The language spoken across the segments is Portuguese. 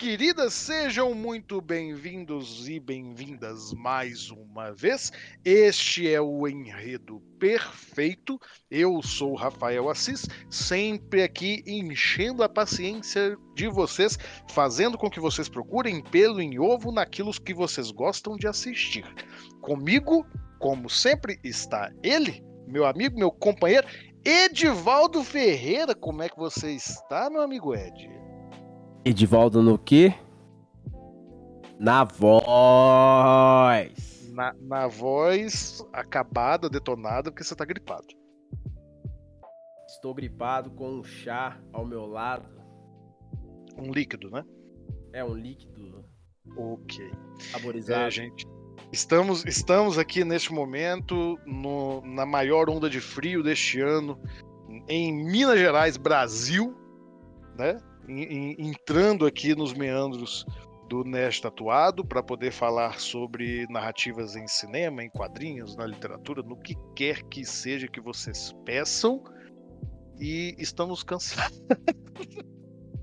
Queridas, sejam muito bem-vindos e bem-vindas mais uma vez. Este é o Enredo Perfeito. Eu sou Rafael Assis, sempre aqui enchendo a paciência de vocês, fazendo com que vocês procurem pelo em ovo naquilo que vocês gostam de assistir. Comigo, como sempre, está ele, meu amigo, meu companheiro Edivaldo Ferreira, como é que você está, meu amigo Ed? Edivaldo no quê? Na voz. Na, na voz acabada, detonada, porque você tá gripado. Estou gripado com um chá ao meu lado. Um líquido, né? É um líquido Ok. saborizado. É, gente. Estamos, estamos aqui neste momento no- na maior onda de frio deste ano, em Minas Gerais, Brasil, né? Em- entrando aqui nos meandros do Nerd Tatuado para poder falar sobre narrativas em cinema, em quadrinhos, na literatura, no que quer que seja que vocês peçam. E estamos cansados.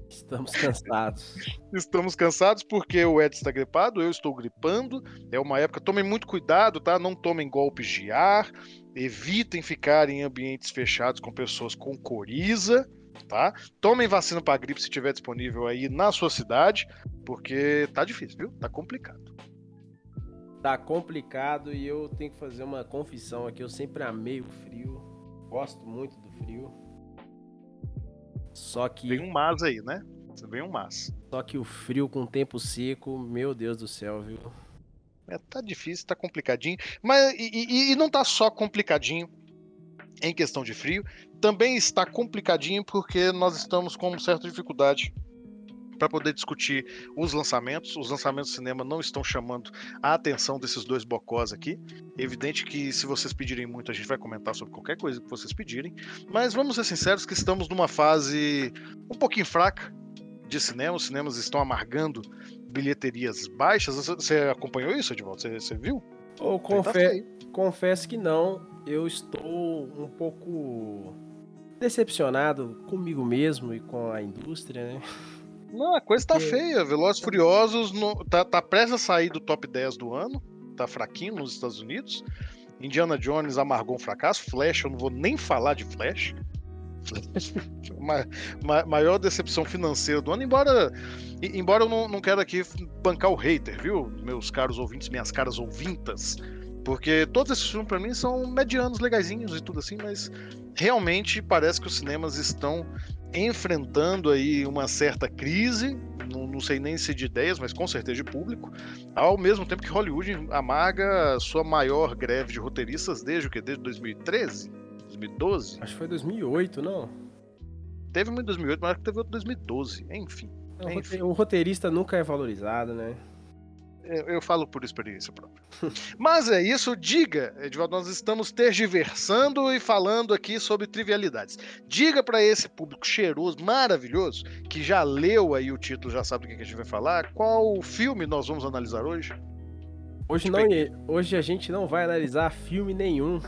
Estamos cansados. Estamos cansados porque o Ed está gripado, eu estou gripando. É uma época, tomem muito cuidado, tá? Não tomem golpes de ar, evitem ficar em ambientes fechados com pessoas com coriza, tá? Tomem vacina para gripe se tiver disponível aí na sua cidade, porque tá difícil, viu? Tá complicado. Tá complicado e eu tenho que fazer uma confissão aqui. Eu sempre amei o frio. Gosto muito do frio. Só que, Vem um mas aí, né? Vem um mas. só que o frio com tempo seco, meu Deus do céu, viu? É, tá difícil, tá complicadinho. Mas e, e- e não tá só complicadinho em questão de frio, também está complicadinho porque nós estamos com certa dificuldade para poder discutir os lançamentos. Os lançamentos do cinema não estão chamando a atenção desses dois bocós aqui. Evidente que se vocês pedirem muito, a gente vai comentar sobre qualquer coisa que vocês pedirem. Mas vamos ser sinceros que estamos numa fase um pouquinho fraca de cinema. Os cinemas estão amargando bilheterias baixas. Você- acompanhou isso, Edvaldo? Você, você viu? Tá confe... confesso que não. Eu estou um pouco decepcionado comigo mesmo e com a indústria, né? Não, a coisa tá Porque- feia. Velozes Furiosos no- tá, tá prestes a sair do top 10 do ano. Tá fraquinho nos Estados Unidos. Indiana Jones amargou um fracasso. Flash, eu não vou nem falar de Flash. Flash, ma- ma- maior decepção financeira do ano, embora embora eu não, não quero aqui bancar o hater, viu? Meus caros ouvintes, minhas caras ouvintas. Porque todos esses filmes pra mim são medianos, legaisinhos e tudo assim, mas realmente parece que os cinemas estão enfrentando aí uma certa crise, não, não sei nem se de ideias, mas com certeza de público, ao mesmo tempo que Hollywood amarga sua maior greve de roteiristas desde o que? Desde 2013? 2012? Acho que foi 2008, não? Teve um em 2008, mas acho que teve outro em 2012. Enfim, Enfim. O roteirista nunca é valorizado, né? Eu, falo por experiência própria. mas é isso, diga, Edvaldo, nós estamos tergiversando e falando aqui sobre trivialidades. Diga para esse público cheiroso, maravilhoso, que já leu aí o título, já sabe do que a gente vai falar, qual filme nós vamos analisar hoje? Hoje, não, hoje a gente não vai analisar filme nenhum.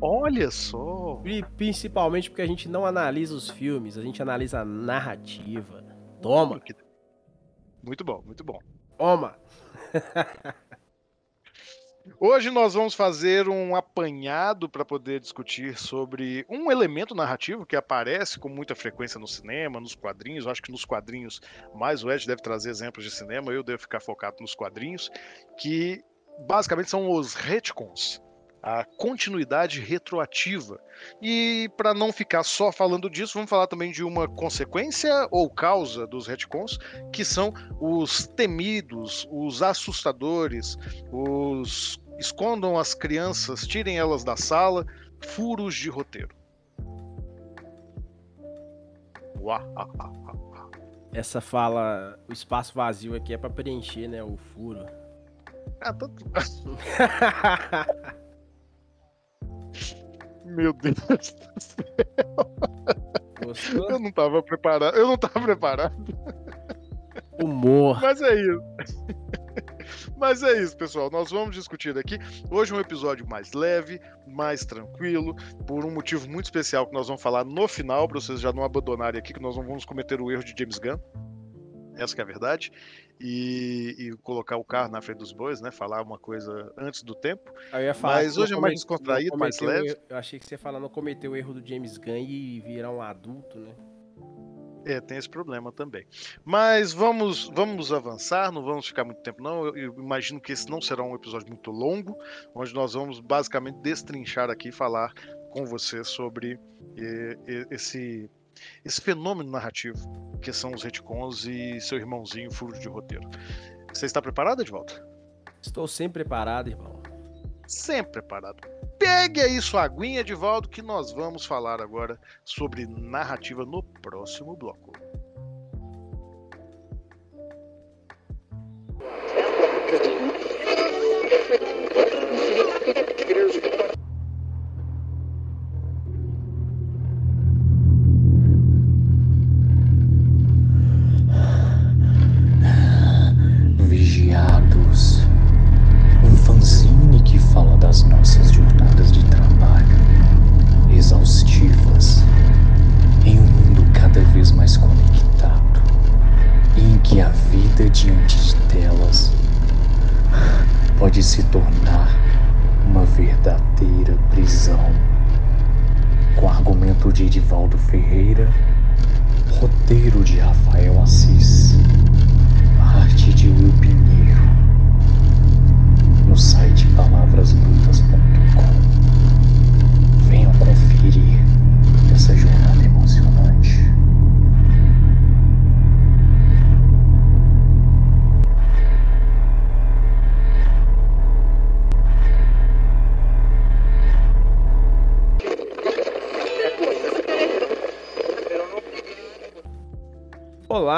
Olha só! E principalmente porque a gente não analisa os filmes, a gente analisa a narrativa. Toma, Muito bom, muito bom. toma. Hoje nós vamos fazer um apanhado para poder discutir sobre um elemento narrativo que aparece com muita frequência no cinema, nos quadrinhos. Eu acho que nos quadrinhos mais o Ed deve trazer exemplos de cinema, eu devo ficar focado nos quadrinhos, que basicamente são os retcons, a continuidade retroativa. E para não ficar só falando disso, vamos falar também de uma consequência ou causa dos retcons, que são os temidos, os assustadores, os escondam as crianças, tirem elas da sala, furos de roteiro. Ah, ah, ah, essa fala, o espaço vazio aqui é pra preencher, né, o furo. Ah, tanto. Meu Deus do céu. Gostou? Eu não tava preparado. Eu não tava preparado. Humor. Mas é isso. Mas é isso, pessoal. Nós vamos discutir aqui. Hoje um episódio mais leve, mais tranquilo, por um motivo muito especial que nós vamos falar no final, para vocês já não abandonarem aqui, que nós não vamos cometer o erro de James Gunn. Essa que é a verdade. E, e colocar o carro na frente dos bois, né? Falar uma coisa antes do tempo. Falar Mas hoje é mais descontraído, mais leve. Eu achei que você ia falar não cometer o erro do James Gunn e virar um adulto, né? É, tem esse problema também. Mas vamos, vamos avançar, não vamos ficar muito tempo, não. Eu, eu imagino que esse não será um episódio muito longo, onde nós vamos basicamente destrinchar aqui, falar com você sobre eh, esse, esse fenômeno narrativo que são os retcons e seu irmãozinho furo de roteiro. Você está preparado, de volta? Estou sempre preparado, irmão. Sempre preparado. Pegue aí sua aguinha de volta que nós vamos falar agora sobre narrativa no próximo bloco. Vigiados. Pode se tornar uma verdadeira prisão. Com argumento de Edivaldo Ferreira, roteiro de Rafael Assis. Arte de Will Pinheiro. No site palavrasbrutas.com.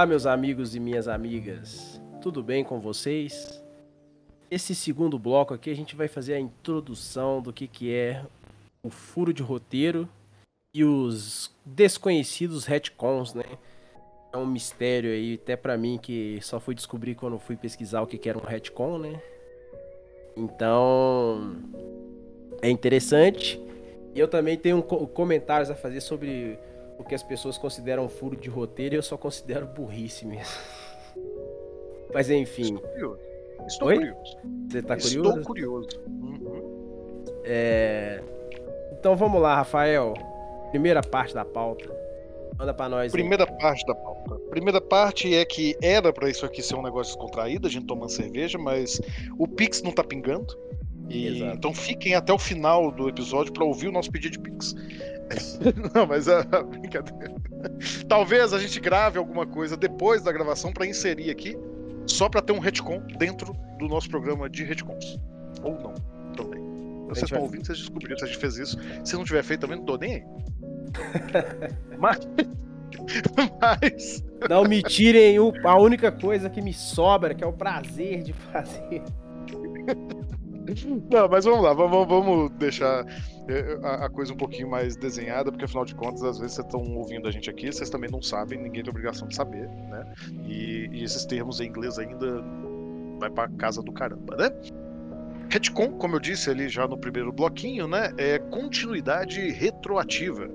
Olá, meus amigos e minhas amigas. Tudo bem com vocês? Esse segundo bloco aqui a gente vai fazer a introdução do que, que é o furo de roteiro e os desconhecidos retcons, né? É um mistério aí, até pra mim, que só fui descobrir quando fui pesquisar o que, que era um retcon, né? Então, é interessante. E eu também tenho co- comentários a fazer sobre o que as pessoas consideram furo de roteiro e eu só considero burrice mesmo. Mas enfim, Estou curioso. Estou Oi? curioso. você tá Estou curioso? curioso. Uhum. É... Então vamos lá, Rafael. Primeira parte da pauta. Manda pra nós. aí. Primeira parte da pauta. Primeira parte é que era pra isso aqui ser um negócio descontraído, a gente tomando cerveja, mas o Pix não tá pingando. E- então fiquem até o final do episódio pra ouvir o nosso pedido de Pix. não, mas é brincadeira. Talvez a gente grave alguma coisa depois da gravação pra inserir aqui, só pra ter um retcon dentro do nosso programa de retcons. Ou não, também. Vocês estão vai- ouvindo, vocês descobriram se a gente fez isso. Se não tiver feito também, não tô nem aí. mas. Mas. Não me tirem o- a única coisa que me sobra, que é o prazer de fazer. Não, mas vamos lá, vamos, vamos deixar a, a coisa um pouquinho mais desenhada, porque afinal de contas, às vezes vocês estão ouvindo a gente aqui, vocês também não sabem, ninguém tem obrigação de saber, né? E, e esses termos em inglês ainda vai pra casa do caramba, né? Retcon, como eu disse ali já no primeiro bloquinho, né, é continuidade retroativa.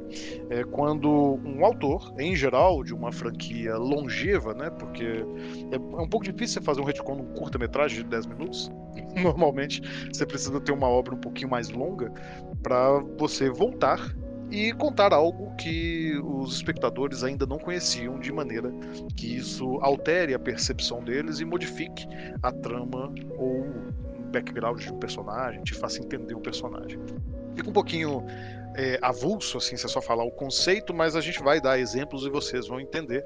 É quando um autor, em geral, de uma franquia longeva, né, porque é, é um pouco difícil você fazer um retcon num curta-metragem de 10 minutos. Normalmente você precisa ter uma obra um pouquinho mais longa para você voltar e contar algo que os espectadores ainda não conheciam, de maneira que isso altere a percepção deles e modifique a trama ou o background de um personagem, te faça entender o personagem. Fica um pouquinho é, avulso, assim, se é só falar o conceito, mas a gente vai dar exemplos e vocês vão entender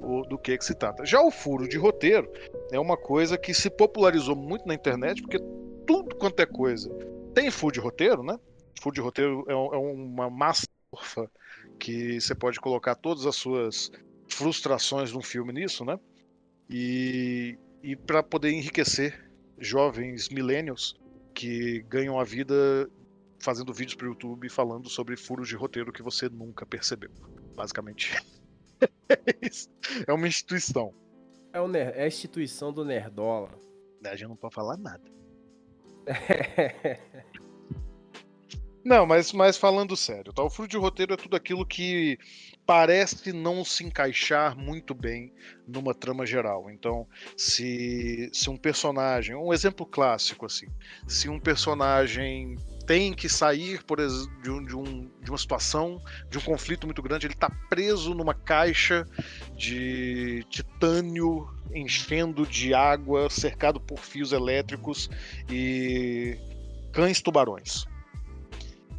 o- do que, que se trata. Já o furo de roteiro é uma coisa que se popularizou muito na internet, porque tudo quanto é coisa tem furo de roteiro, né? Furo de roteiro é, é uma massa que você pode colocar todas as suas frustrações de um filme nisso, né? E, e para poder enriquecer jovens millennials que ganham a vida fazendo vídeos para o YouTube falando sobre furos de roteiro que você nunca percebeu. Basicamente. é uma instituição. É, o é a instituição do Nerdola. A gente não pode falar nada. Não, mas, mas falando sério, tá? O furo de roteiro é tudo aquilo que parece não se encaixar muito bem numa trama geral. Então, se, se um personagem, um exemplo clássico assim, se um personagem tem que sair por de, um, de, um, de uma situação, de um conflito muito grande, ele tá preso numa caixa de titânio enchendo de água, cercado por fios elétricos e cães tubarões.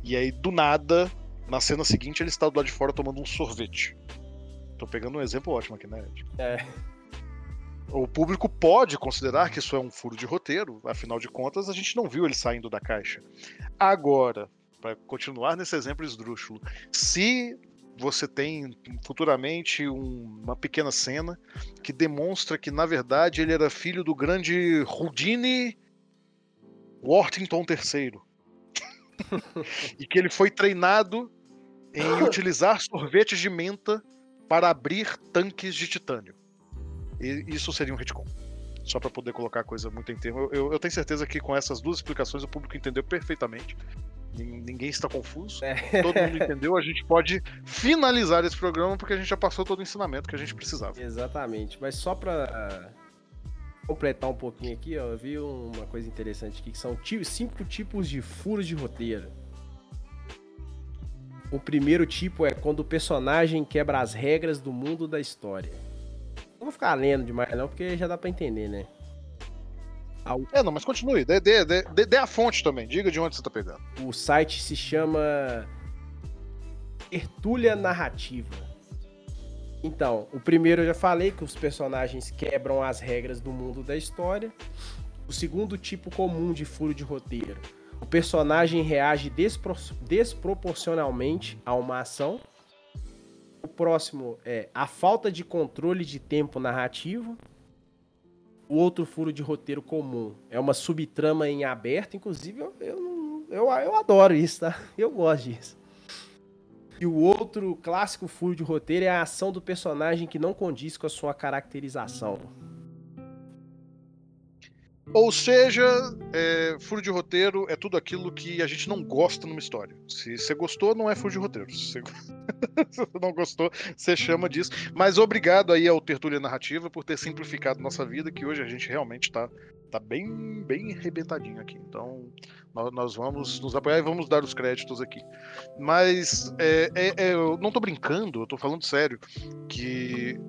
E aí, do nada, na cena seguinte, ele está do lado de fora tomando um sorvete. Tô pegando um exemplo ótimo aqui, né, Ed? É. O público pode considerar que isso é um furo de roteiro, afinal de contas, a gente não viu ele saindo da caixa. Agora, para continuar nesse exemplo esdrúxulo, se você tem futuramente um- uma pequena cena que demonstra que, na verdade, ele era filho do grande Houdini Worthington III. e que ele foi treinado em utilizar sorvetes de menta para abrir tanques de titânio. E isso seria um retcon. Só para poder colocar a coisa muito em termo. Eu, eu- eu tenho certeza que com essas duas explicações o público entendeu perfeitamente. Nin- Ninguém está confuso. É. Todo mundo entendeu. A gente pode finalizar esse programa porque a gente já passou todo o ensinamento que a gente precisava. Exatamente. Mas só pra completar um pouquinho aqui, ó, eu vi uma coisa interessante aqui, que são cinco tipos de furos de roteiro. O primeiro tipo é quando o personagem quebra as regras do mundo da história. Não vou ficar lendo demais não, porque já dá pra entender, né? É, não, mas continue. Dê, dê, dê, dê- a fonte também. Diga de onde você tá pegando. O site se chama Tertúlia Narrativa. Então, o primeiro eu já falei que os personagens quebram as regras do mundo da história. O segundo tipo comum de furo de roteiro. O personagem reage despro- desproporcionalmente a uma ação. O próximo é a falta de controle de tempo narrativo. O outro furo de roteiro comum é uma subtrama em aberto. Inclusive, eu, eu, eu, eu adoro isso, tá? Eu gosto disso. E o outro clássico furo de roteiro é a ação do personagem que não condiz com a sua caracterização. Ou seja, é, furo de roteiro é tudo aquilo que a gente não gosta numa história. Se você gostou, não é furo de roteiro. Se você, não gostou, você chama disso. Mas obrigado aí ao Tertúlia Narrativa por ter simplificado nossa vida, que hoje a gente realmente tá, tá bem, bem arrebentadinho aqui. Então, nós, vamos nos apoiar e vamos dar os créditos aqui. Mas é, é- é, eu não tô brincando, eu tô falando sério, que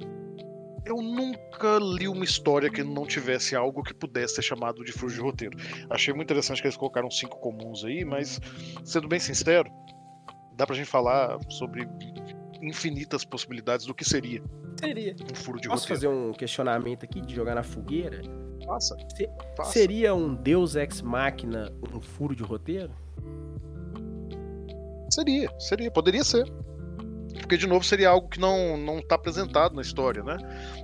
eu nunca li uma história que não tivesse algo que pudesse ser chamado de furo de roteiro. Achei muito interessante que eles colocaram cinco comuns aí, mas, sendo bem sincero, dá pra gente falar sobre infinitas possibilidades do que seria Seria. um furo de Posso roteiro. fazer um questionamento aqui de jogar na fogueira? Faça. Se- faça. Seria um Deus Ex Machina um furo de roteiro? Seria, seria, poderia ser. Porque, de novo, seria algo que não, não tá apresentado na história, né?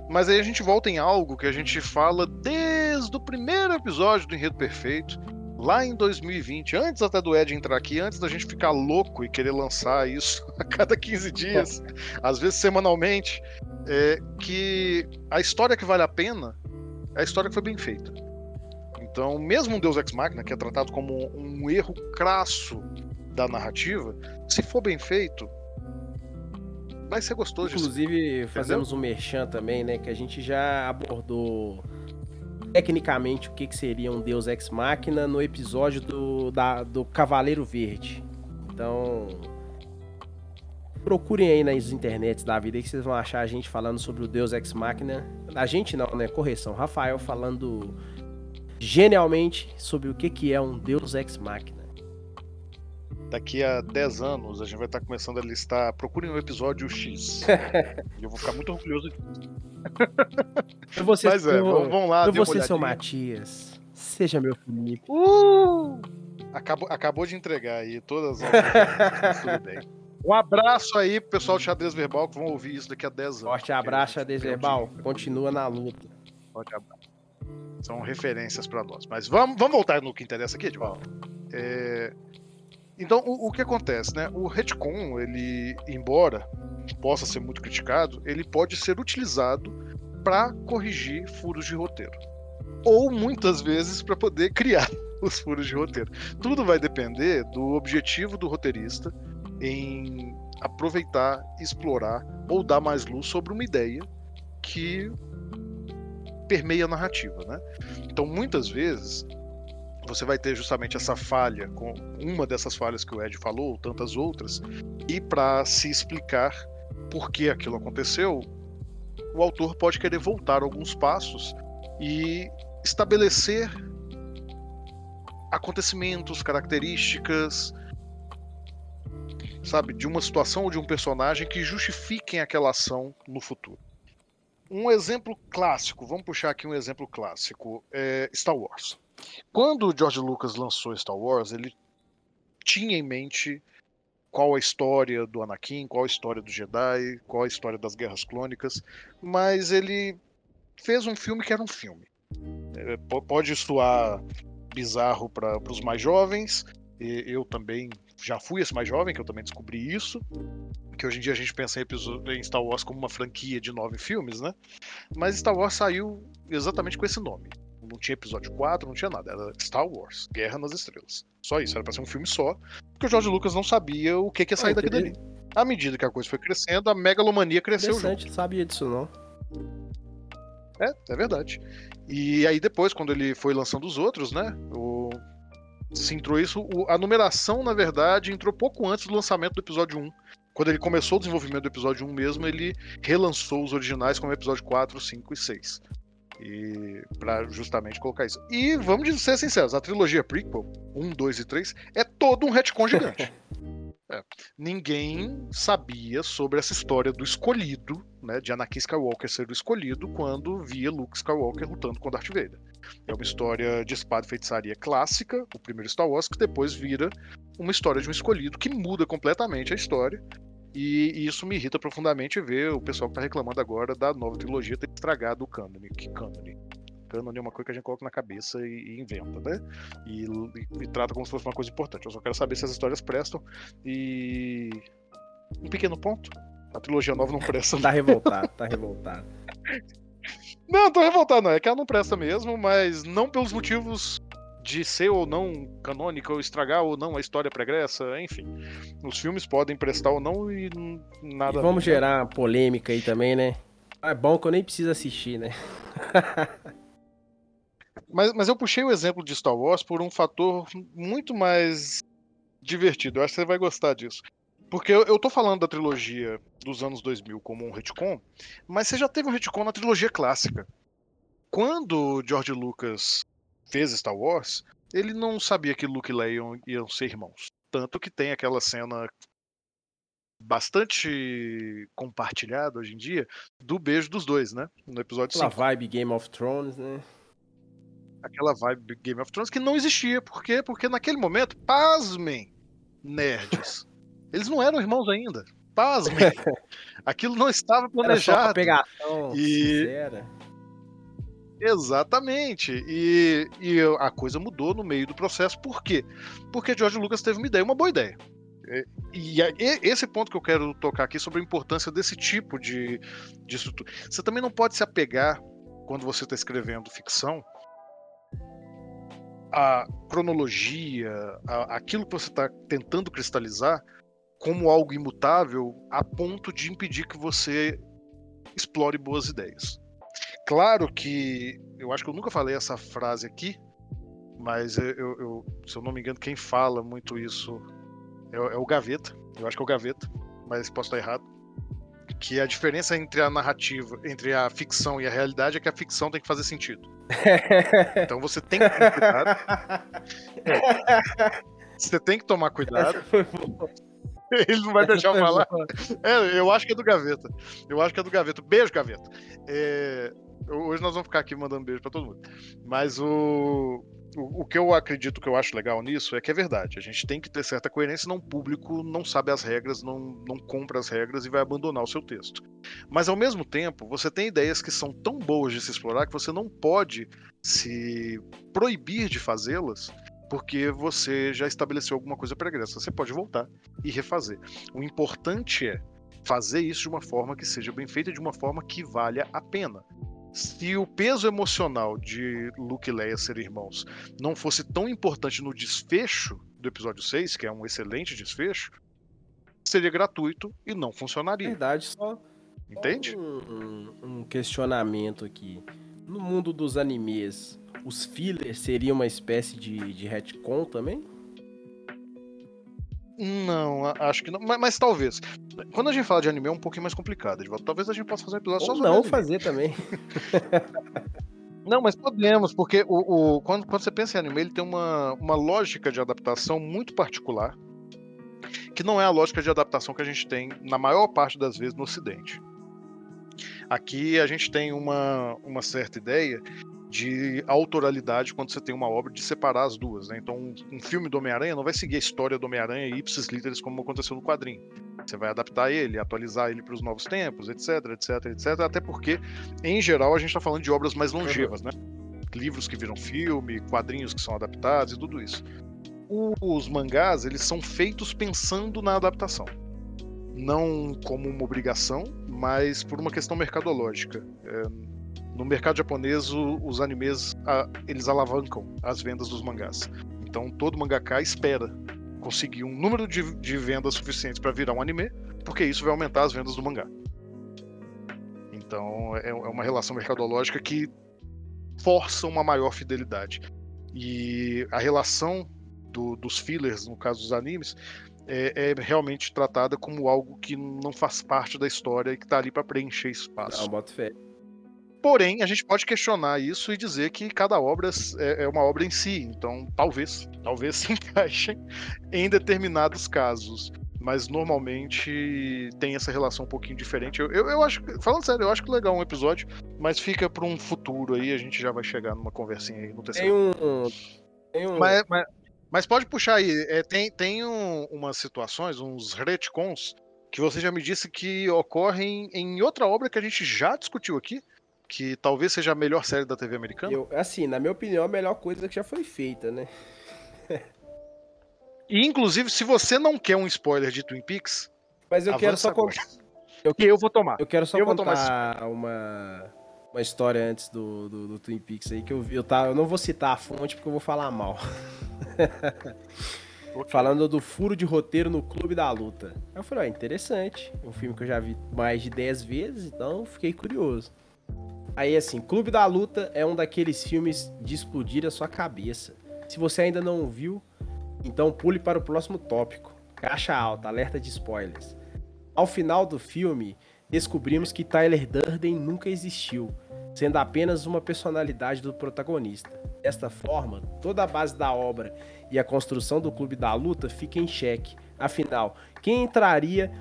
Mas aí a gente volta em algo que a gente fala desde o primeiro episódio do Enredo Perfeito, lá em 2020, antes até do Ed entrar aqui, antes da gente ficar louco e querer lançar isso a cada 15 dias, às vezes semanalmente, é que a história que vale a pena é a história que foi bem feita. Então, mesmo um Deus Ex Machina, que é tratado como um erro crasso da narrativa, se for bem feito, vai ser gostoso Inclusive, fazemos um merchan também, né? Que a gente já abordou tecnicamente o que, que seria um Deus Ex Machina no episódio do, da- do Cavaleiro Verde. Então, procurem aí nas internets da vida que vocês vão achar a gente falando sobre o Deus Ex Machina. A gente não, né? Correção. Rafael falando genialmente sobre o que, que é um Deus Ex Machina. Daqui a 10 anos a gente vai estar começando a listar. Procurem o episódio X. e eu vou ficar muito orgulhoso disso. Eu vou ser, Mas é, eu, vamos, vamos lá. eu vou ser seu. Matias. Seja meu Felipe. Uh! Acabou, acabou de entregar aí todas as. Tudo bem. Um abraço aí pro pessoal do Xadrez Verbal que vão ouvir isso daqui a 10 anos. Forte abraço, Xadrez Verbal. Continua na luta. Forte abraço. São referências para nós. Mas vamos, vamos voltar no que interessa aqui, Edvaldo. É... Então, o, o, que acontece, né? O retcon, ele, embora possa ser muito criticado, ele pode ser utilizado para corrigir furos de roteiro. Ou muitas vezes para poder criar os furos de roteiro. Tudo vai depender do objetivo do roteirista em aproveitar, explorar ou dar mais luz sobre uma ideia que permeia a narrativa, né? Então, muitas vezes você vai ter justamente essa falha, com uma dessas falhas que o Ed falou, tantas outras, e para se explicar por que aquilo aconteceu, o autor pode querer voltar alguns passos e estabelecer acontecimentos, características, sabe, de uma situação ou de um personagem que justifiquem aquela ação no futuro. Um exemplo clássico, vamos puxar aqui um exemplo clássico, é Star Wars. Quando o George Lucas lançou Star Wars, ele tinha em mente qual a história do Anakin, qual a história do Jedi, qual a história das Guerras Clônicas, mas ele fez um filme que era um filme. É, pode soar bizarro para os mais jovens, eu também já fui esse mais jovem, que eu também descobri isso. Que hoje em dia a gente pensa em Star Wars como uma franquia de nove filmes, né? Mas Star Wars saiu exatamente com esse nome. Não tinha episódio 4, não tinha nada. Era Star Wars, Guerra nas Estrelas. Só isso, era pra ser um filme só. Porque o George Lucas não sabia o que, que ia sair ah, daqui dali. À medida que a coisa foi crescendo, a megalomania cresceu Interessante, junto. sabia disso não. É, é verdade. E aí depois, quando ele foi lançando os outros, né? O se entrou isso. A numeração, na verdade, entrou pouco antes do lançamento do episódio 1. Quando ele começou o desenvolvimento do episódio 1 mesmo, ele relançou os originais como episódio 4, 5 e 6. E para justamente colocar isso. E vamos ser sinceros, a trilogia prequel, 1, 2 e 3, é todo um retcon gigante. É. Ninguém sabia sobre essa história do escolhido, né, de Anakin Skywalker ser o escolhido quando via Luke Skywalker lutando com Darth Vader. É uma história de espada e feitiçaria clássica, o primeiro Star Wars, que depois vira uma história de um escolhido que muda completamente a história. E, e isso me irrita profundamente ver o pessoal que está reclamando agora da nova trilogia ter estragado o canon. Que canon? Canon é uma coisa que a gente coloca na cabeça e, e inventa, né? E, e, e, trata como se fosse uma coisa importante. Eu só quero saber se as histórias prestam. E. Um pequeno ponto. A trilogia nova não presta. tá revoltado, tá revoltado. Não, tô revoltado, não. É que ela não presta mesmo, mas não pelos motivos de ser ou não canônica, ou estragar ou não a história pregressa, enfim. Os filmes podem prestar ou não e nada. E vamos gerar polêmica aí também, né? É bom que eu nem preciso assistir, né? mas, mas eu puxei o exemplo de Star Wars por um fator muito mais divertido. Eu acho que você vai gostar disso. Porque eu, eu tô falando da trilogia dos anos 2000 como um retcon, mas você já teve um retcon na trilogia clássica. Quando George Lucas fez Star Wars, ele não sabia que Luke e Leia iam ser irmãos. Tanto que tem aquela cena bastante compartilhada hoje em dia do beijo dos dois, né? No episódio Aquela cinco. vibe Game of Thrones, né? Aquela vibe Game of Thrones que não existia. Por quê? Porque naquele momento, pasmem, nerds. Eles não eram irmãos ainda. Pasmem. Aquilo não estava planejado. Era só pegação e... sincera. Exatamente. E, e a coisa mudou no meio do processo. Por quê? Porque George Lucas teve uma ideia, uma boa ideia. E, e esse ponto que eu quero tocar aqui sobre a importância desse tipo de, de estrutura. Você também não pode se apegar, quando você está escrevendo ficção, a cronologia, a, aquilo que você está tentando cristalizar, como algo imutável a ponto de impedir que você explore boas ideias. Claro que eu acho que eu nunca falei essa frase aqui, mas eu, eu se eu não me engano, quem fala muito isso é, é, o Gaveta. Eu acho que é o Gaveta, mas posso estar errado. Que a diferença entre a narrativa, entre a ficção e a realidade é que a ficção tem que fazer sentido. então você tem que tomar cuidado. Você tem que tomar cuidado. Ele não vai deixar eu falar. É, eu acho que é do Gaveta. Eu acho que é do Gaveta. Beijo, Gaveta. É, Hoje nós vamos ficar aqui mandando beijo pra todo mundo. Mas o, o, o que eu acredito que eu acho legal nisso é que é verdade. A gente tem que ter certa coerência, senão o público não sabe as regras, não, não compra as regras e vai abandonar o seu texto. Mas ao mesmo tempo, você tem ideias que são tão boas de se explorar que você não pode se proibir de fazê-las porque você já estabeleceu alguma coisa pregressa. Você pode voltar e refazer. O importante é fazer isso de uma forma que seja bem feita, de uma forma que valha a pena. Se o peso emocional de Luke e Leia ser irmãos não fosse tão importante no desfecho do episódio 6, que é um excelente desfecho, seria gratuito e não funcionaria. Verdade, só. Entende? Um, um questionamento aqui. No mundo dos animes, os fillers seriam uma espécie de, de retcon também? Não, acho que não. Mas, mas, talvez. Quando a gente fala de anime é um pouquinho mais complicado. Talvez a gente possa fazer um episódio Ou só não sobre fazer também. não, mas podemos, porque o, o, quando, quando você pensa em anime, ele tem uma, uma lógica de adaptação muito particular, que não é a lógica de adaptação que a gente tem na maior parte das vezes no Ocidente. Aqui a gente tem uma, uma certa ideia de autoralidade quando você tem uma obra de separar as duas. Né? Então, um, um filme do Homem-Aranha não vai seguir a história do Homem-Aranha ipsis literis como aconteceu no quadrinho. Você vai adaptar ele, atualizar ele para os novos tempos, etc, etc, etc. Até porque, em geral, a gente está falando de obras mais longevas, né? Livros que viram filme, quadrinhos que são adaptados e tudo isso. Os mangás, eles são feitos pensando na adaptação. Não como uma obrigação, mas por uma questão mercadológica. É, no mercado japonês, os animes eles alavancam as vendas dos mangás. Então todo mangaka espera conseguir um número de, de vendas suficientes para virar um anime, porque isso vai aumentar as vendas do mangá. Então é, é uma relação mercadológica que força uma maior fidelidade. E a relação do, dos fillers, no caso dos animes, é, é, realmente tratada como algo que não faz parte da história e que está ali para preencher espaço. Não, boto fé. Porém, a gente pode questionar isso e dizer que cada obra é, é uma obra em si. Então, talvez, talvez se encaixem em determinados casos. Mas normalmente tem essa relação um pouquinho diferente. Eu, eu, eu acho, falando sério, eu acho que legal um episódio, mas fica para um futuro aí, a gente já vai chegar numa conversinha aí no terceiro. Tem um. Tem um... Mas, mas, mas pode puxar aí. É, tem tem um, umas situações, uns retcons, que você já me disse que ocorrem em outra obra que a gente já discutiu aqui, que talvez seja a melhor série da TV americana? Eu, assim, na minha opinião, a melhor coisa que já foi feita, né? e inclusive, se você não quer um spoiler de Twin Peaks, mas eu quero só contar. Eu, eu vou tomar. Eu quero só eu contar uma, uma história antes do, do, do, Twin Peaks aí que eu vi. Eu, tá, eu não vou citar a fonte porque eu vou falar mal. Falando do furo de roteiro no Clube da Luta. Eu falei, ó, interessante. Um filme que eu já vi mais de 10 vezes, então fiquei curioso. Aí, assim, Clube da Luta é um daqueles filmes de explodir a sua cabeça. Se você ainda não viu, então pule para o próximo tópico. Caixa alta, alerta de spoilers. Ao final do filme, descobrimos que Tyler Durden nunca existiu, sendo apenas uma personalidade do protagonista. Desta forma, toda a base da obra e a construção do Clube da Luta fica em xeque. Afinal, quem entraria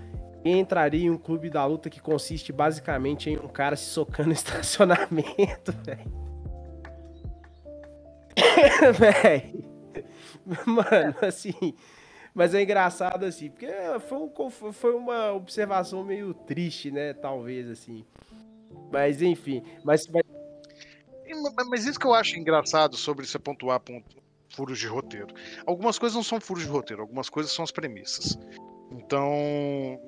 entraria em um clube da luta que consiste basicamente em um cara se socando no estacionamento, velho. velho. Mano, assim. Mas é engraçado, assim, porque foi, um, foi uma observação meio triste, né? Talvez, assim. Mas, enfim. Mas, mas... mas isso que eu acho engraçado sobre você pontuar ponto, furos de roteiro. Algumas coisas não são furos de roteiro, algumas coisas são as premissas. Então,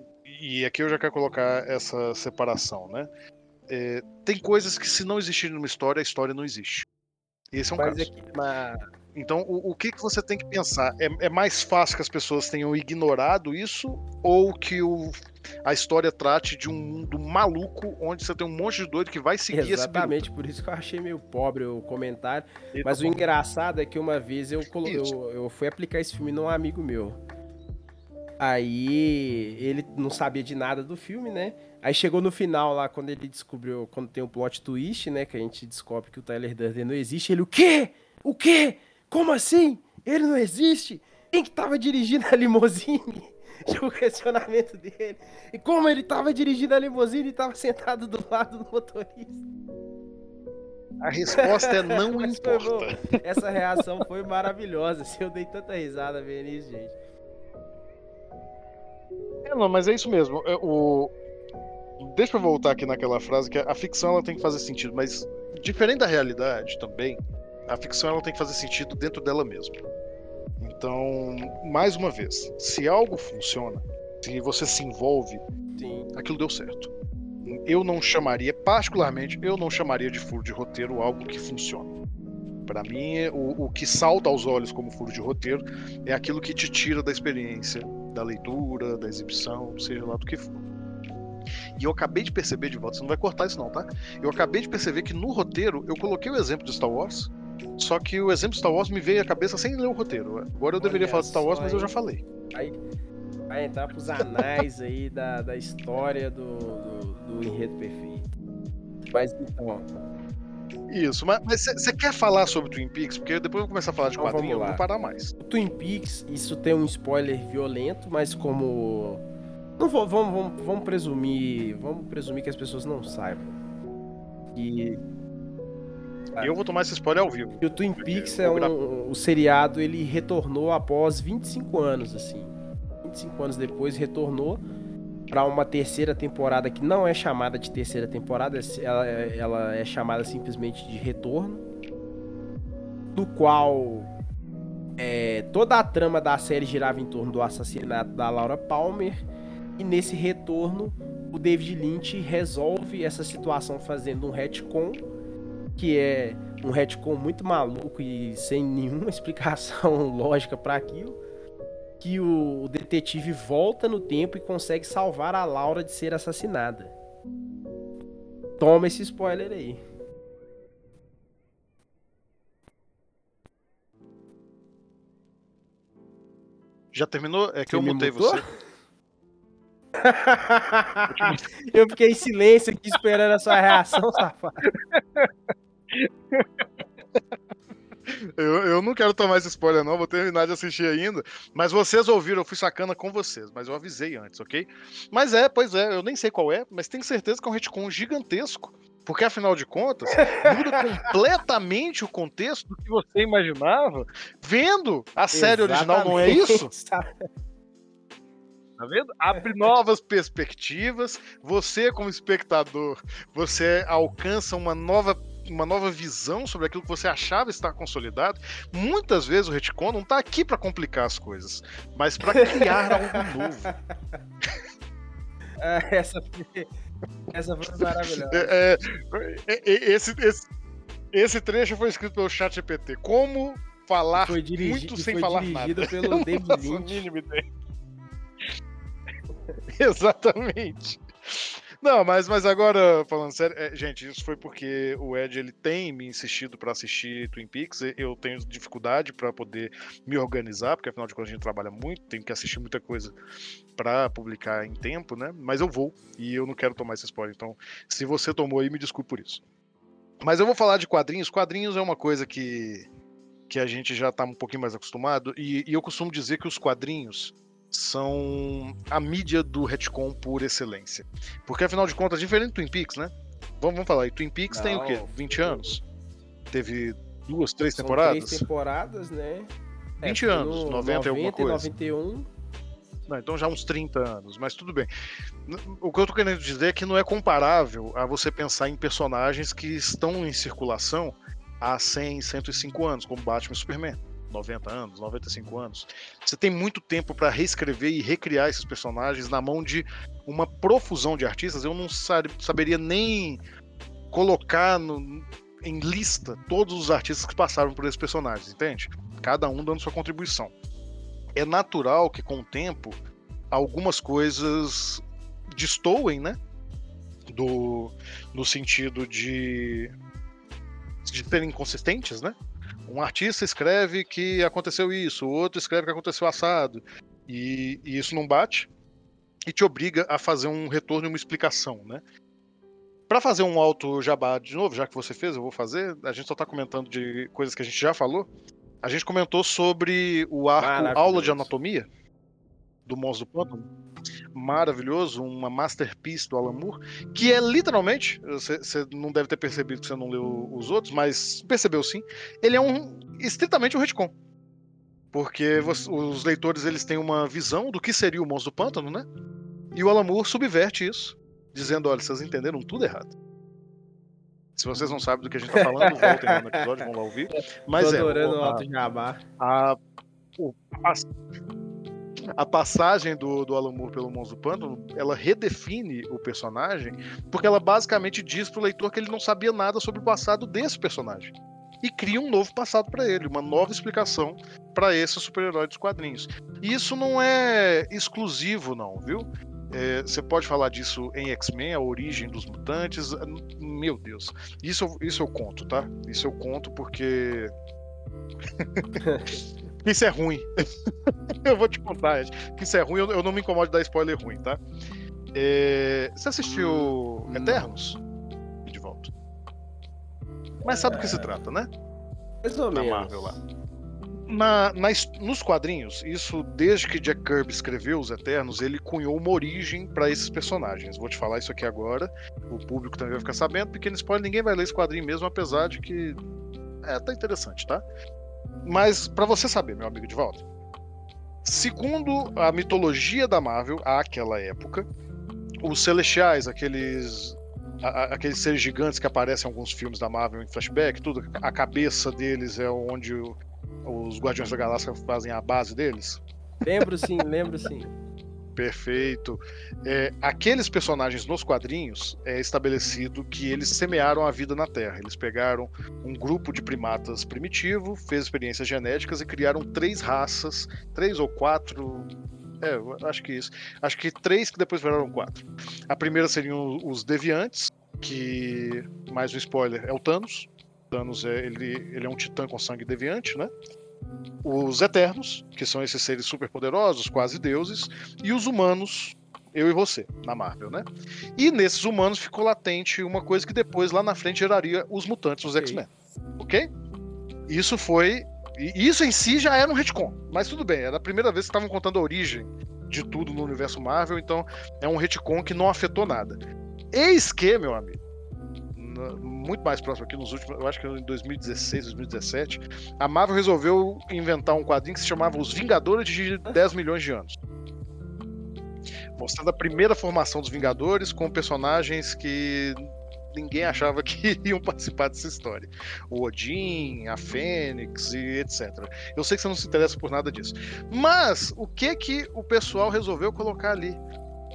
e aqui eu já quero colocar essa separação, né? É, tem coisas que se não existirem numa história, a história não existe. Esse é um mas caso. Mas... Então, o, o, que, que você tem que pensar? É, é, mais fácil que as pessoas tenham ignorado isso ou que o, a história trate de um mundo maluco onde você tem um monte de doido que vai seguir Exatamente, esse Exatamente, por isso que eu achei meio pobre o comentário. Mas tá o engraçado é que uma vez eu, eu, eu fui aplicar esse filme num amigo meu. Aí ele não sabia de nada do filme, né? Aí chegou no final lá, quando ele descobriu, quando tem o plot twist, né? Que a gente descobre que o Tyler Durden não existe. Ele, o quê? O quê? Como assim? Ele não existe? Quem que tava dirigindo a limousine? o questionamento dele. E como ele tava dirigindo a limousine e tava sentado do lado do motorista. A resposta é não importa. Essa reação foi maravilhosa. Eu dei tanta risada vendo isso, gente. É, não, mas é isso mesmo. É, o... Deixa eu voltar aqui naquela frase que a ficção ela tem que fazer sentido, mas diferente da realidade também, a ficção ela tem que fazer sentido dentro dela mesma. Então, mais uma vez, se algo funciona, se você se envolve, Sim. aquilo deu certo. Eu não chamaria, particularmente, eu não chamaria de furo de roteiro algo que funciona. Para mim, o, o que salta aos olhos como furo de roteiro é aquilo que te tira da experiência, da leitura, da exibição, seja lá do que for. E eu acabei de perceber, de volta, você não vai cortar isso não, tá? Eu acabei de perceber que no roteiro eu coloquei o exemplo de Star Wars, só que o exemplo de Star Wars me veio à cabeça sem ler o roteiro. Agora eu deveria Olha falar de Star Wars, mas eu já falei. Vai, vai entrar pros anais aí da, da história do, do, do enredo perfeito. Mas então, Isso, mas você quer falar sobre Twin Peaks? Porque depois eu vou começar a falar de Então quadrinho, eu não vou parar mais. o Twin Peaks, isso tem um spoiler violento, mas como. Não vou, vamos, vamos, vamos presumir. Vamos presumir que as pessoas não saibam. E. E eu vou tomar esse spoiler ao vivo. e o Twin Peaks é um. O seriado ele retornou após 25 anos, assim. 25 anos depois retornou para uma terceira temporada que não é chamada de terceira temporada, ela, é- ela é chamada simplesmente de Retorno, no qual é, toda a trama da série girava em torno do assassinato da Laura Palmer e nesse retorno o David Lynch resolve essa situação fazendo um retcon que é um retcon muito maluco e sem nenhuma explicação lógica para aquilo que o, detetive volta no tempo e consegue salvar a Laura de ser assassinada. Toma esse spoiler aí. Já terminou? É que Você eu mutei mutou? você. Eu fiquei em silêncio aqui esperando a sua reação, safado. Eu, eu não quero tomar esse spoiler, não. Vou terminar de assistir ainda. Mas vocês ouviram, eu fui sacana com vocês. Mas eu avisei antes, ok? Mas é, pois é, eu nem sei qual é, mas tenho certeza que é um retcon gigantesco. Porque afinal de contas, muda completamente o contexto do que você imaginava vendo a série original, não é isso? Tá vendo? Abre novas perspectivas. Você, como espectador, você alcança uma nova, uma nova visão sobre aquilo que você achava estar consolidado. Muitas vezes o retcon não tá aqui para complicar as coisas, mas para criar algo novo. Ah, essa, foi, essa foi maravilhosa. É, é, é, é, esse, esse, esse trecho foi escrito pelo ChatGPT. Como falar Foi dirigi- muito sem falar nada. pelo Eu. Exatamente. Não, mas, mas agora, falando sério, é, gente, isso foi porque o Ed ele tem me insistido para assistir Twin Peaks. Eu tenho dificuldade para poder me organizar, porque afinal de contas a gente trabalha muito, tenho que assistir muita coisa para publicar em tempo, né? Mas eu vou e eu não quero tomar esse spoiler. Então, se você tomou aí, me desculpe por isso. Mas eu vou falar de quadrinhos. Quadrinhos é uma coisa que, que a gente já tá um pouquinho mais acostumado, e, e eu costumo dizer que os quadrinhos são a mídia do retcon por excelência. Porque afinal de contas, diferente do Twin Peaks, né? Vamos, vamos falar aí, Twin Peaks tem o quê? Não. 20 anos? Teve duas, três temporadas? três temporadas, né? 20 foi anos, no 90 e alguma coisa. 91. Não, então já uns 30 anos, mas tudo bem. O que eu tô querendo dizer é que não é comparável a você pensar em personagens que estão em circulação há 100, 105 anos, como Batman e Superman. 90 anos, 95 anos. Você tem muito tempo para reescrever e recriar esses personagens na mão de uma profusão de artistas. Eu não sa- saberia nem colocar no- em lista todos os artistas que passaram por esses personagens, entende? Cada um dando sua contribuição. É natural que com o tempo algumas coisas destoem, né? Do, no sentido de, de serem inconsistentes, né? Um artista escreve que aconteceu isso, o outro escreve que aconteceu assado, e, e isso não bate e te obriga a fazer um retorno e uma explicação, né? Para fazer um alto jabá de novo, já que você fez, eu vou fazer. A gente só tá comentando de coisas que a gente já falou. A gente comentou sobre o arco. Aula de Anatomia do Monstro do Pântano. Maravilhoso, uma masterpiece do Alan Moore, que é literalmente, você, não deve ter percebido que você não leu os outros, mas percebeu sim, ele é um estritamente um retcon. Porque você- os leitores eles têm uma visão do que seria o monstro do pântano, né? E o Alan Moore subverte isso, dizendo, olha, vocês entenderam tudo errado. Se vocês não sabem do que a gente tá falando, voltem lá no episódio, vão lá ouvir. Mas Tô é, adorando o- o a- Alto Jabá. a, o- a pass- a passagem do, do Alan Moore pelo do Pântano, ela redefine o personagem, porque ela basicamente diz pro leitor que ele não sabia nada sobre o passado desse personagem. E cria um novo passado para ele, uma nova explicação para esse super-herói dos quadrinhos. E isso não é exclusivo, não, viu? É, Você pode falar disso em X-Men, a origem dos mutantes. Meu Deus. Isso, isso eu conto, tá? Isso eu conto porque. isso é ruim. eu vou te contar, Ed, que isso é ruim, eu, eu não me incomodo de dar spoiler ruim, tá? É, Você assistiu Não. Eternos? E de volta. Mas sabe do que se trata, né? Mais ou Na menos. Marvel lá. Na, na his- nos quadrinhos, isso desde que Jack Kirby escreveu Os Eternos, ele cunhou uma origem para esses personagens. Vou te falar isso aqui agora. O público também vai ficar sabendo. Pequeno spoiler, ninguém vai ler esse quadrinho mesmo, apesar de que. É, tá interessante, tá? Mas para você saber, meu amigo de volta. Segundo a mitologia da Marvel, àquela época, os Celestiais, aqueles a- aqueles seres gigantes que aparecem em alguns filmes da Marvel em flashback, tudo, a cabeça deles é onde o- os Guardiões da Galáxia fazem a base deles. Lembro sim, lembro sim. Perfeito. É, aqueles personagens nos quadrinhos é estabelecido que eles semearam a vida na Terra. Eles pegaram um grupo de primatas primitivo, fez experiências genéticas e criaram três raças, três ou quatro. É, acho que isso. Acho que três que depois viraram quatro. A primeira seriam os deviantes, que mais um spoiler é o Thanos. Thanos é ele, ele é um titã com sangue deviante, né? Os Eternos, que são esses seres super poderosos, quase deuses, e os humanos, eu e você, na Marvel, né? E nesses humanos ficou latente uma coisa que depois, lá na frente, geraria os mutantes, os. X-Men. Ok? Isso foi. Isso em si já era um retcon, mas tudo bem, era a primeira vez que estavam contando a origem de tudo no universo Marvel, então é um retcon que não afetou nada. Eis que, meu amigo, muito mais próximo aqui nos últimos, eu acho que em 2016, 2017, a Marvel resolveu inventar um quadrinho que se chamava Os Vingadores de 10 milhões de anos. Mostrando a primeira formação dos Vingadores com personagens que ninguém achava que iam participar dessa história. O Odin, a Fênix e etc. Eu sei que você não se interessa por nada disso. Mas o que que o pessoal resolveu colocar ali?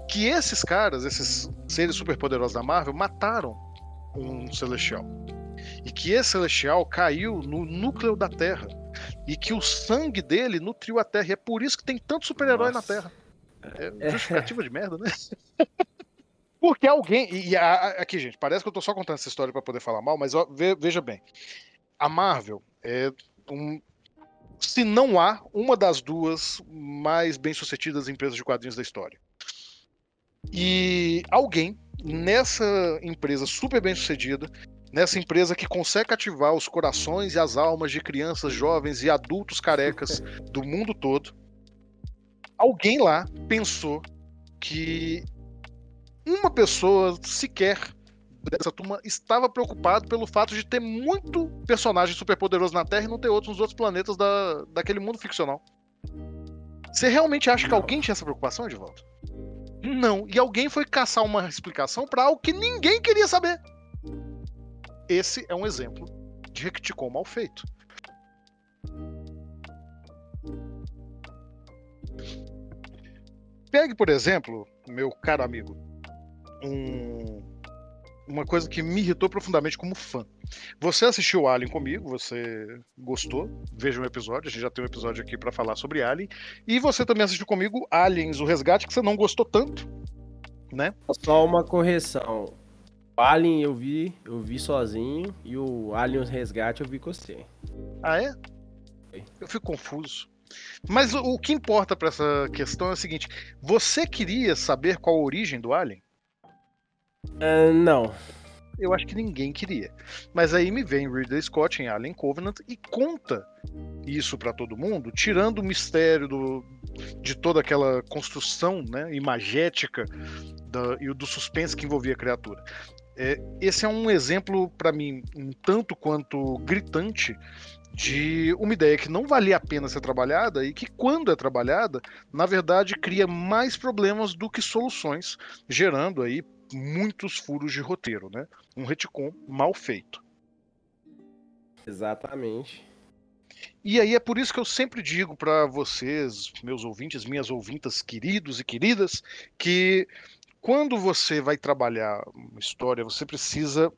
Que esses caras, esses seres superpoderosos da Marvel, mataram um celestial. E que esse celestial caiu no núcleo da Terra. E que o sangue dele nutriu a Terra. E é por isso que tem tanto super-herói na. Terra. É justificativa de merda, né? Porque alguém. E, a- aqui, gente, parece que eu tô só contando essa história pra poder falar mal, mas ó, ve- veja bem. A Marvel é um. Se não há uma das duas mais bem-sucedidas empresas de quadrinhos da história. E alguém nessa empresa super bem-sucedida, nessa empresa que consegue ativar os corações e as almas de crianças, jovens e adultos carecas do mundo todo, alguém lá pensou que uma pessoa sequer dessa turma estava preocupado pelo fato de ter muito personagem superpoderoso na Terra e não ter outros nos outros planetas da, daquele mundo ficcional. Você realmente acha que alguém tinha essa preocupação de volta? Não. E alguém foi caçar uma explicação para algo que ninguém queria saber. Esse é um exemplo de retcon mal feito. Pegue, por exemplo, meu caro amigo, um- uma coisa que me irritou profundamente como fã. Você assistiu Alien comigo, você gostou, veja um episódio, a gente já tem um episódio aqui para falar sobre Alien, e você também assistiu comigo Aliens, o Resgate, que você não gostou tanto, né? Só uma correção. O Alien eu vi, eu vi sozinho, e o Alien Resgate eu vi com você. Ah, é? Eu fico confuso. Mas o, o que importa para essa questão é o seguinte: você queria saber qual a origem do Alien? Ah, não. eu acho que ninguém queria. Mas aí me vem Ridley Scott em Alien Covenant e conta isso para todo mundo, tirando o mistério do, de toda aquela construção né, imagética da, e do suspense que envolvia a criatura. É, esse é um exemplo, para mim, um tanto quanto gritante de uma ideia que não valia a pena ser trabalhada e que, quando é trabalhada, na verdade cria mais problemas do que soluções, gerando aí muitos furos de roteiro, né? Um retcon mal feito. Exatamente. E aí é por isso que eu sempre digo para vocês, meus ouvintes, minhas ouvintas queridos e queridas, que quando você vai trabalhar uma história, você precisa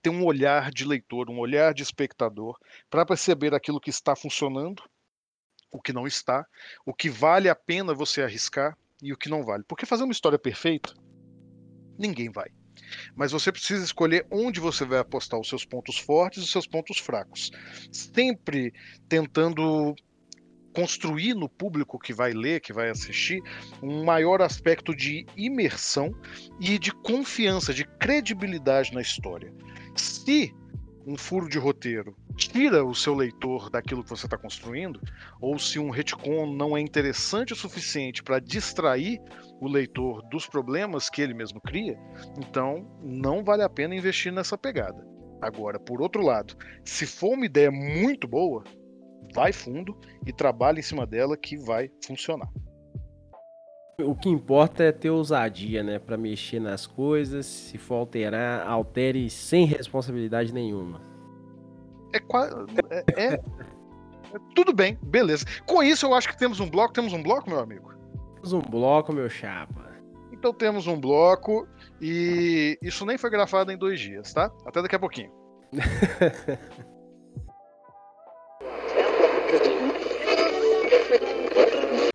ter um olhar de leitor, um olhar de espectador, para perceber aquilo que está funcionando, o que não está, o que vale a pena você arriscar e o que não vale. Porque fazer uma história perfeita, ninguém vai. Mas você precisa escolher onde você vai apostar os seus pontos fortes e os seus pontos fracos. Sempre tentando construir no público que vai ler, que vai assistir, um maior aspecto de imersão e de confiança, de credibilidade na história. Se um furo de roteiro tira o seu leitor daquilo que você está construindo, ou se um retcon não é interessante o suficiente para distrair o leitor dos problemas que ele mesmo cria, então não vale a pena investir nessa pegada. Agora, por outro lado, se for uma ideia muito boa, vai fundo e trabalha em cima dela que vai funcionar. O que importa é ter ousadia, né, para mexer nas coisas. Se for alterar, altere sem responsabilidade nenhuma. É, é, é, é, tudo bem, beleza. Com isso, eu acho que temos um bloco. Temos um bloco, meu amigo? Temos um bloco, meu chapa. Então temos um bloco e isso nem foi gravado em dois dias, tá? Até daqui a pouquinho.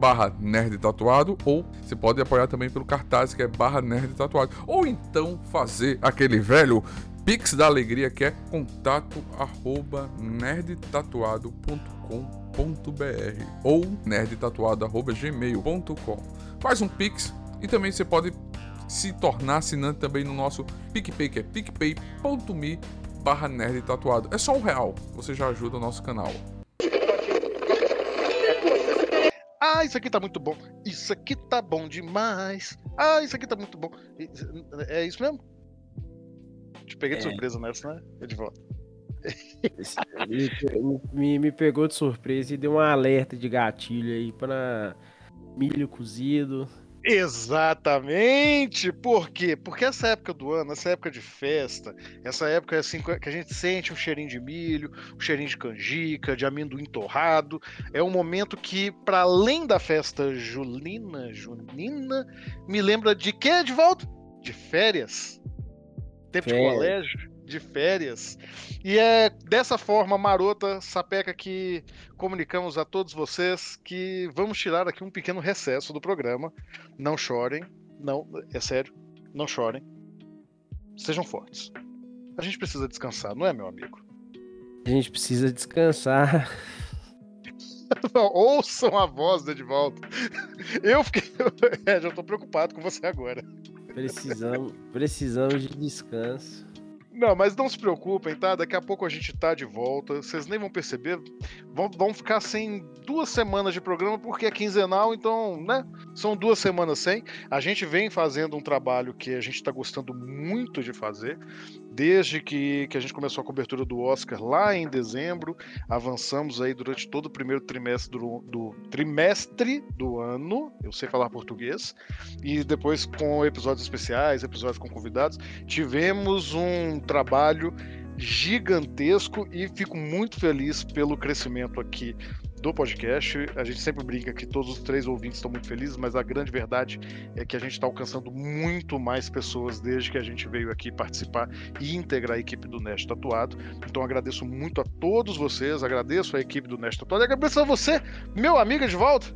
barra nerd tatuado, ou você pode apoiar também pelo cartaz que é barra nerd tatuado, ou então fazer aquele velho Pix da Alegria que é contato arroba nerdtatuado.com.br ou nerdtatuado.gmail.com Faz um Pix e também você pode se tornar assinante também no nosso PicPay, que é picpay.me barra nerd tatuado. É só um real, você já ajuda o nosso canal. Ah, isso aqui tá muito bom. Isso aqui tá bom demais. Ah, isso aqui tá muito bom. É isso mesmo? Te peguei de é. surpresa nessa, né? Eu de volta. me, me pegou de surpresa e deu um alerta de gatilho aí para milho cozido, Exatamente! Por quê? Porque essa época do ano, essa época de festa, essa época assim que a gente sente um cheirinho de milho, um cheirinho de canjica, de amendoim torrado, é um momento que, para além da festa julina, junina, me lembra de quê, de volta? De férias. Tempo de colégio de férias. E é dessa forma marota, sapeca, que comunicamos a todos vocês que vamos tirar aqui um pequeno recesso do programa. Não chorem, não, é sério, não chorem. Sejam fortes. A gente precisa descansar, não é, meu amigo? A gente precisa descansar. Ouçam a voz de volta. Eu fiquei. É, já tô preocupado com você agora. Precisamos, precisamos de descanso. Não, mas não se preocupem, tá? Daqui a pouco a gente tá de volta. Vocês nem vão perceber. Vão, vão ficar sem duas semanas de programa, porque é quinzenal, então, né? São duas semanas sem. A gente vem fazendo um trabalho que a gente tá gostando muito de fazer desde que, que a gente começou a cobertura do Oscar lá em dezembro, avançamos aí durante todo o primeiro trimestre do, do, trimestre do ano, eu sei falar português, e depois com episódios especiais, episódios com convidados, tivemos um trabalho gigantesco e fico muito feliz pelo crescimento aqui do podcast. A gente sempre brinca que todos os três ouvintes estão muito felizes, mas a grande verdade é que a gente está alcançando muito mais pessoas desde que a gente veio aqui participar e integrar a equipe do Nest Tatuado. Então agradeço muito a todos vocês, agradeço a equipe do Nest Tatuado, agradeço a você, meu amigo Edivaldo.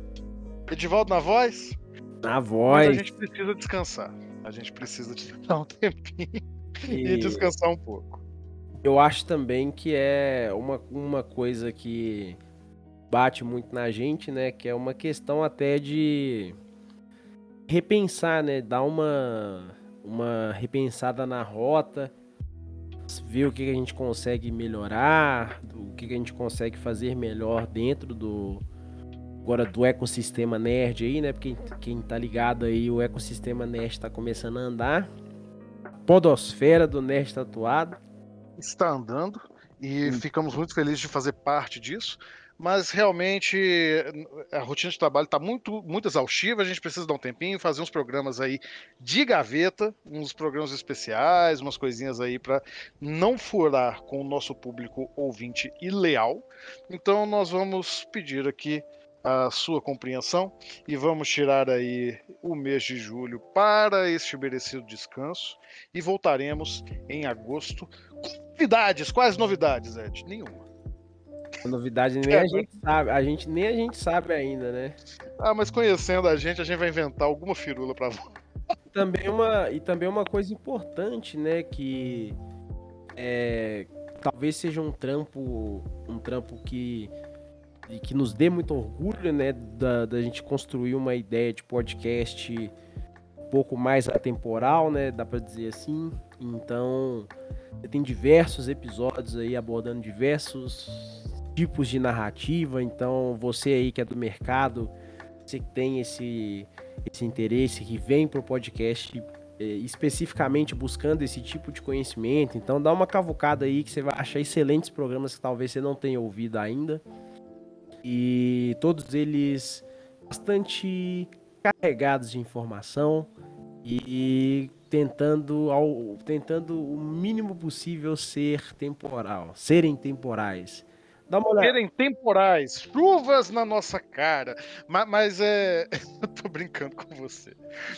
Edivaldo na voz. Na voz. Mas a gente precisa descansar. A gente precisa de dar um tempinho e, e descansar um pouco. Eu acho também que é uma, uma coisa que bate muito na gente, né? Que é uma questão até de repensar, né? Dar uma, uma repensada na rota, ver o que, a gente consegue melhorar, o que, a gente consegue fazer melhor dentro do agora do ecossistema nerd aí, né? Porque quem tá ligado aí, o ecossistema nerd tá começando a andar. Podosfera do nerd tatuado está andando e hum. ficamos muito felizes de fazer parte disso. Mas realmente a rotina de trabalho está muito, muito exaustiva. A gente precisa dar um tempinho, fazer uns programas aí de gaveta, uns programas especiais, umas coisinhas aí para não furar com o nosso público ouvinte e leal. Então nós vamos pedir aqui a sua compreensão e vamos tirar aí o mês de julho para este merecido descanso e voltaremos em agosto. Novidades, quais novidades, Ed? Nenhuma. Novidade nem é, a gente sabe, a gente nem a gente sabe ainda, né? Ah, mas conhecendo a gente, a gente vai inventar alguma firula para também uma e também uma coisa importante, né, que é, talvez seja um trampo um trampo que que nos dê muito orgulho, né, da, da gente construir uma ideia de podcast um pouco mais atemporal, né, dá para dizer assim. Então, tem diversos episódios aí abordando diversos tipos de narrativa. Então, você aí que é do mercado, você que tem esse esse interesse, que vem pro podcast é, especificamente buscando esse tipo de conhecimento, então dá uma cavucada aí que você vai achar excelentes programas que talvez você não tenha ouvido ainda e todos eles bastante carregados de informação e tentando ao, tentando o mínimo possível ser temporal, serem temporais. Dá uma. Serem temporais, chuvas na nossa cara. Mas, mas é. Eu tô brincando com você.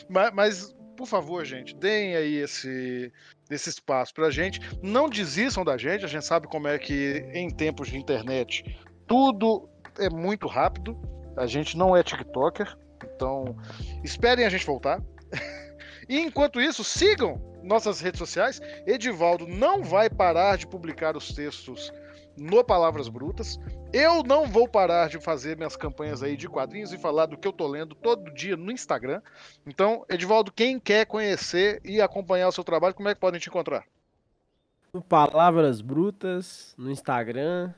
Mas, mas, por favor, gente, deem aí esse, esse espaço pra gente. Não desistam da gente, a gente sabe como é que em tempos de internet tudo é muito rápido. A gente não é TikToker, então esperem a gente voltar. e enquanto isso, sigam nossas redes sociais. Edivaldo não vai parar de publicar os textos no Palavras Brutas. Eu não vou parar de fazer minhas campanhas aí de quadrinhos e falar do que eu tô lendo todo dia no Instagram. Então, Edivaldo, quem quer conhecer e acompanhar o seu trabalho, como é que podem te encontrar? Palavras Brutas no Instagram,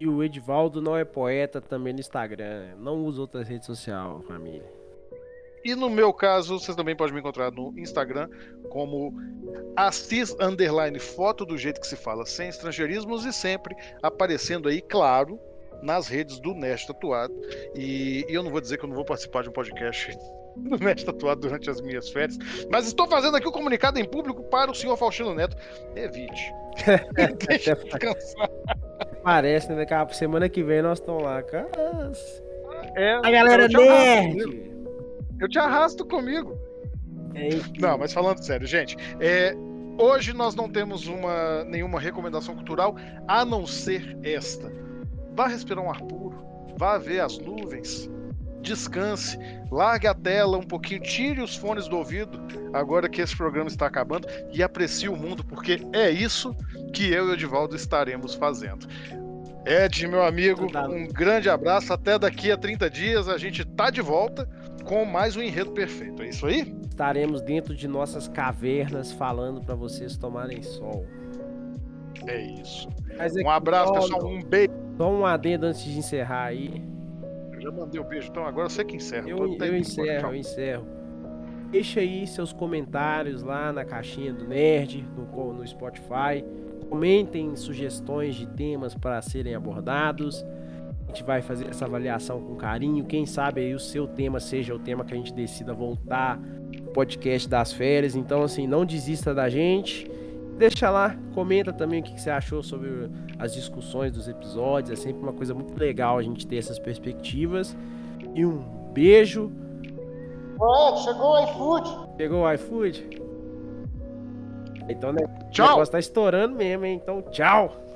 e o Edivaldo não é poeta também no Instagram. Não usa outras redes sociais, família. E no meu caso, vocês também podem me encontrar no Instagram como Assis Underline Foto do jeito que se fala, sem estrangeirismos e sempre aparecendo aí, claro, nas redes do Nest Tatuado. E, e eu não vou dizer que eu não vou participar de um podcast do Nest Tatuado durante as minhas férias, mas estou fazendo aqui o um comunicado em público para o senhor Faustino Neto. Evite. Deixa descansar. Parece, né? Que semana que vem nós estamos lá. Cara. É, a galera nerd. Eu te arrasto comigo. É não, mas falando sério, gente, é, hoje nós não temos uma, nenhuma recomendação cultural a não ser esta. Vá respirar um ar puro, vá ver as nuvens, descanse, largue a tela um pouquinho, tire os fones do ouvido agora que esse programa está acabando e aprecie o mundo, porque é isso que eu e o Edivaldo estaremos fazendo. Ed, meu amigo, um grande abraço. Até daqui a 30 dias a gente tá de volta com mais um enredo perfeito. É isso aí? Estaremos dentro de nossas cavernas falando para vocês tomarem sol. É isso. É um abraço, pessoal. Um beijo. Só um adendo antes de encerrar aí. Eu já mandei o um beijo, então agora você que encerra. Eu, eu encerro, eu encerro. Deixa aí seus comentários lá na caixinha do Nerd, no, no Spotify. Comentem sugestões de temas para serem abordados. A gente vai fazer essa avaliação com carinho. Quem sabe aí o seu tema seja o tema que a gente decida voltar podcast das férias. Então, assim, não desista da gente. deixa lá, comenta também o que, você achou sobre as discussões dos episódios. É sempre uma coisa muito legal a gente ter essas perspectivas. E um beijo. Ué, chegou o iFood. Pegou o iFood? Então, né? Tchau. O negócio tá estourando mesmo, hein? Então, tchau.